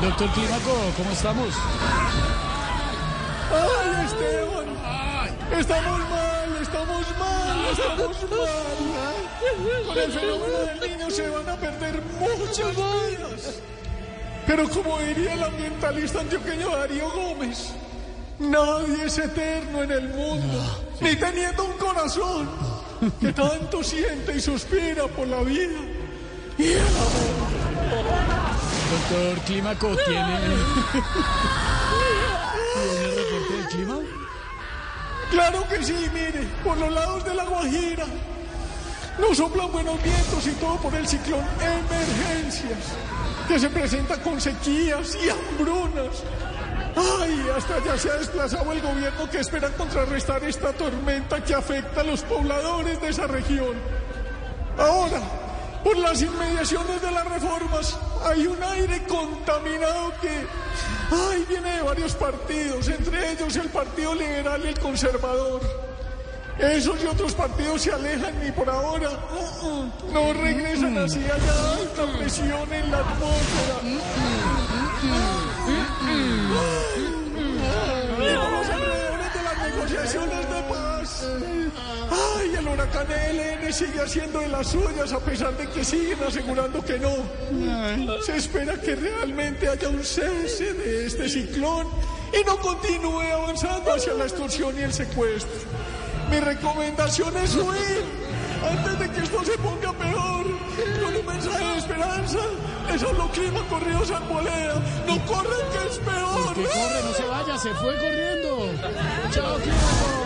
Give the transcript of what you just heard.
Doctor Clímaco, ¿cómo estamos? ¡Ay, Esteban! Estamos mal, estamos mal, estamos mal. Con el fenómeno del niño se van a perder muchas vidas. Pero como diría el ambientalista antioqueño Darío Gómez, nadie es eterno en el mundo, ni teniendo un corazón que tanto siente y suspira por la vida. Doctor Clímaco, ¿tiene, ¿tiene reporte del clima? Claro que sí, mire, por los lados de la Guajira. Nos soplan buenos vientos y todo por el ciclón Emergencias, que se presenta con sequías y hambrunas. Ay, hasta ya se ha desplazado el gobierno que espera contrarrestar esta tormenta que afecta a los pobladores de esa región. Ahora, por las inmediaciones de las reformas, hay un aire contaminado que, ay, viene de varios partidos, entre ellos el Partido Liberal y el Conservador. Esos y otros partidos se alejan y por ahora uh, uh, no regresan así allá alta presión en la atmósfera. Y por los alrededores de las negociaciones de paz. Ay, el huracán Sigue haciendo de las suyas a pesar de que siguen asegurando que no. Se espera que realmente haya un cese de este ciclón y no continúe avanzando hacia la extorsión y el secuestro. Mi recomendación es huir antes de que esto se ponga peor. Con un mensaje de esperanza, les habló Clima Corridos Arboleda. No corren que es peor. Que corre, no se vaya, se fue corriendo. Chao, Clímaco.